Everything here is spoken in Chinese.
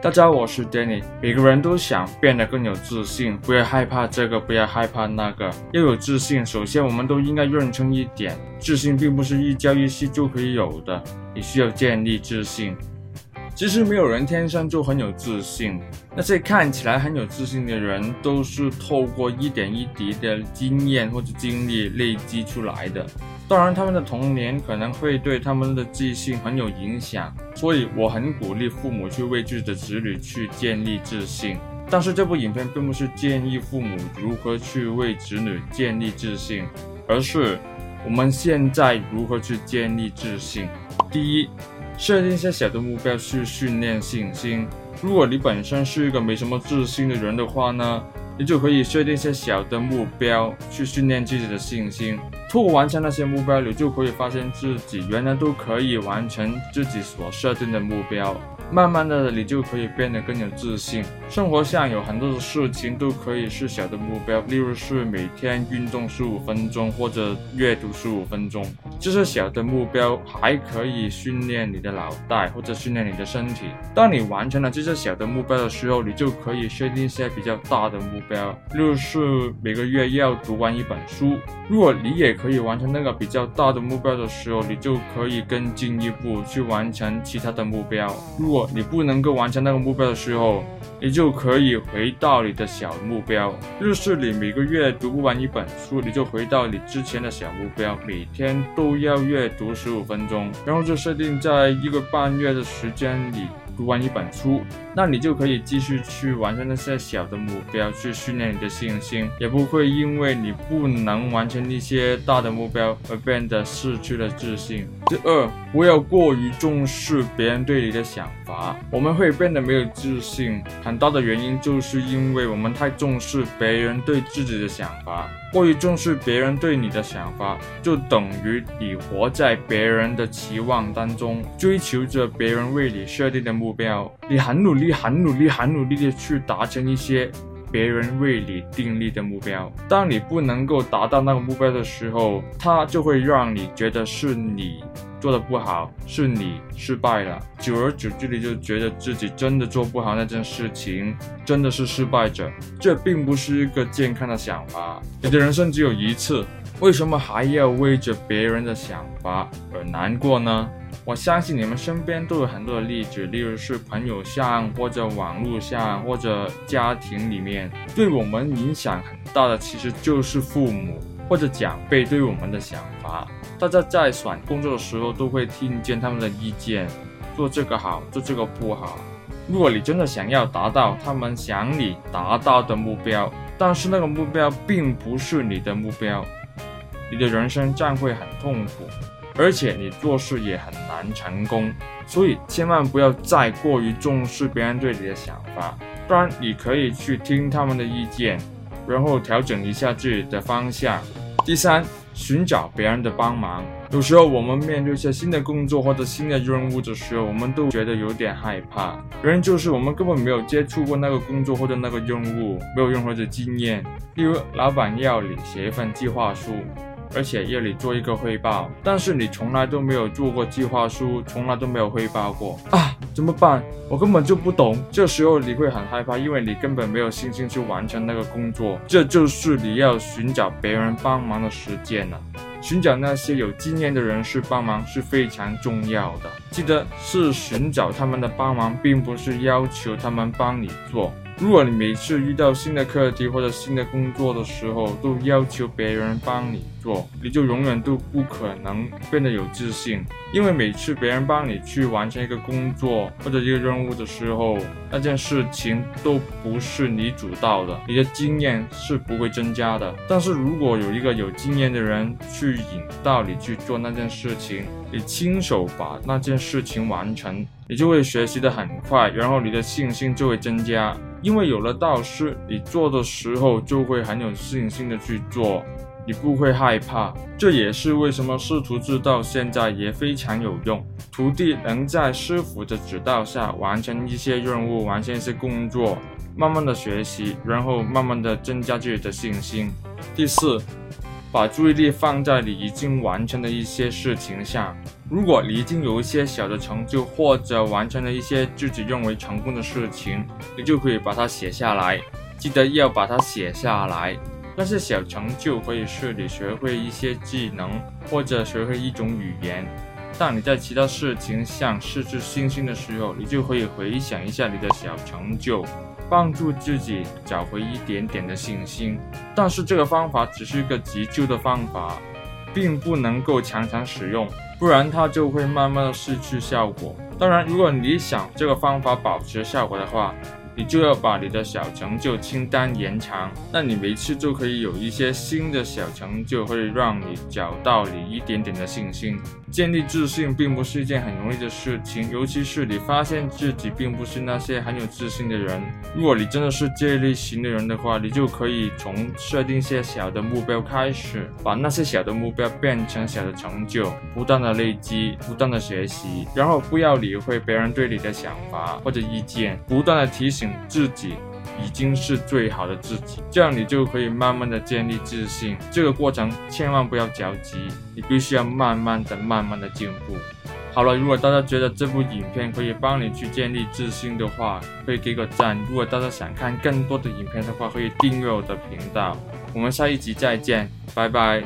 大家好，我是 Danny。每个人都想变得更有自信，不要害怕这个，不要害怕那个。要有自信，首先我们都应该认清一点：自信并不是一朝一夕就可以有的，你需要建立自信。其实没有人天生就很有自信，那些看起来很有自信的人，都是透过一点一滴的经验或者经历累积出来的。当然，他们的童年可能会对他们的自信很有影响，所以我很鼓励父母去为自己的子女去建立自信。但是这部影片并不是建议父母如何去为子女建立自信，而是我们现在如何去建立自信。第一。设定一些小的目标去训练信心。如果你本身是一个没什么自信的人的话呢，你就可以设定一些小的目标去训练自己的信心。通过完成那些目标，你就可以发现自己原来都可以完成自己所设定的目标。慢慢的，你就可以变得更有自信。生活上有很多的事情都可以是小的目标，例如是每天运动十五分钟，或者阅读十五分钟。这些小的目标还可以训练你的脑袋，或者训练你的身体。当你完成了这些小的目标的时候，你就可以设定一些比较大的目标，例如是每个月要读完一本书。如果你也可以完成那个比较大的目标的时候，你就可以更进一步去完成其他的目标。如果你不能够完成那个目标的时候，你就可以回到你的小目标。日式你每个月读不完一本书，你就回到你之前的小目标，每天都要阅读十五分钟，然后就设定在一个半月的时间里。读完一本书，那你就可以继续去完成那些小的目标，去训练你的信心，也不会因为你不能完成一些大的目标而变得失去了自信。第二，不要过于重视别人对你的想法。我们会变得没有自信，很大的原因就是因为我们太重视别人对自己的想法。过于重视别人对你的想法，就等于你活在别人的期望当中，追求着别人为你设定的目标。你很努力、很努力、很努力地去达成一些别人为你订立的目标。当你不能够达到那个目标的时候，它就会让你觉得是你。做的不好，是你失败了。久而久之，你就觉得自己真的做不好那件事情，真的是失败者。这并不是一个健康的想法。你的人生只有一次，为什么还要为着别人的想法而难过呢？我相信你们身边都有很多的例子，例如是朋友上，或者网络上，或者家庭里面，对我们影响很大的，其实就是父母。或者长辈对我们的想法，大家在选工作的时候都会听见他们的意见，做这个好，做这个不好。如果你真的想要达到他们想你达到的目标，但是那个目标并不是你的目标，你的人生将会很痛苦，而且你做事也很难成功。所以千万不要再过于重视别人对你的想法，当然你可以去听他们的意见。然后调整一下自己的方向。第三，寻找别人的帮忙。有时候我们面对一些新的工作或者新的任务的时候，我们都觉得有点害怕。原因就是我们根本没有接触过那个工作或者那个任务，没有任何的经验。例如，老板要你写一份计划书。而且要你做一个汇报，但是你从来都没有做过计划书，从来都没有汇报过啊，怎么办？我根本就不懂。这时候你会很害怕，因为你根本没有信心去完成那个工作。这就是你要寻找别人帮忙的时间了。寻找那些有经验的人士帮忙是非常重要的。记得是寻找他们的帮忙，并不是要求他们帮你做。如果你每次遇到新的课题或者新的工作的时候，都要求别人帮你做，你就永远都不可能变得有自信。因为每次别人帮你去完成一个工作或者一个任务的时候，那件事情都不是你主导的，你的经验是不会增加的。但是如果有一个有经验的人去引导你去做那件事情，你亲手把那件事情完成，你就会学习得很快，然后你的信心就会增加。因为有了导师，你做的时候就会很有信心的去做，你不会害怕。这也是为什么师徒制到现在也非常有用。徒弟能在师傅的指导下完成一些任务，完成一些工作，慢慢的学习，然后慢慢的增加自己的信心。第四，把注意力放在你已经完成的一些事情上。如果你已经有一些小的成就，或者完成了一些自己认为成功的事情，你就可以把它写下来。记得要把它写下来。那些小成就可以是你学会一些技能，或者学会一种语言。当你在其他事情上失去信心的时候，你就可以回想一下你的小成就。帮助自己找回一点点的信心，但是这个方法只是一个急救的方法，并不能够常常使用，不然它就会慢慢的失去效果。当然，如果你想这个方法保持效果的话，你就要把你的小成就清单延长，那你每次就可以有一些新的小成就，会让你找到你一点点的信心。建立自信并不是一件很容易的事情，尤其是你发现自己并不是那些很有自信的人。如果你真的是这类型的人的话，你就可以从设定一些小的目标开始，把那些小的目标变成小的成就，不断的累积，不断的学习，然后不要理会别人对你的想法或者意见，不断的提醒。自己已经是最好的自己，这样你就可以慢慢的建立自信。这个过程千万不要着急，你必须要慢慢的、慢慢的进步。好了，如果大家觉得这部影片可以帮你去建立自信的话，可以给个赞。如果大家想看更多的影片的话，可以订阅我的频道。我们下一集再见，拜拜。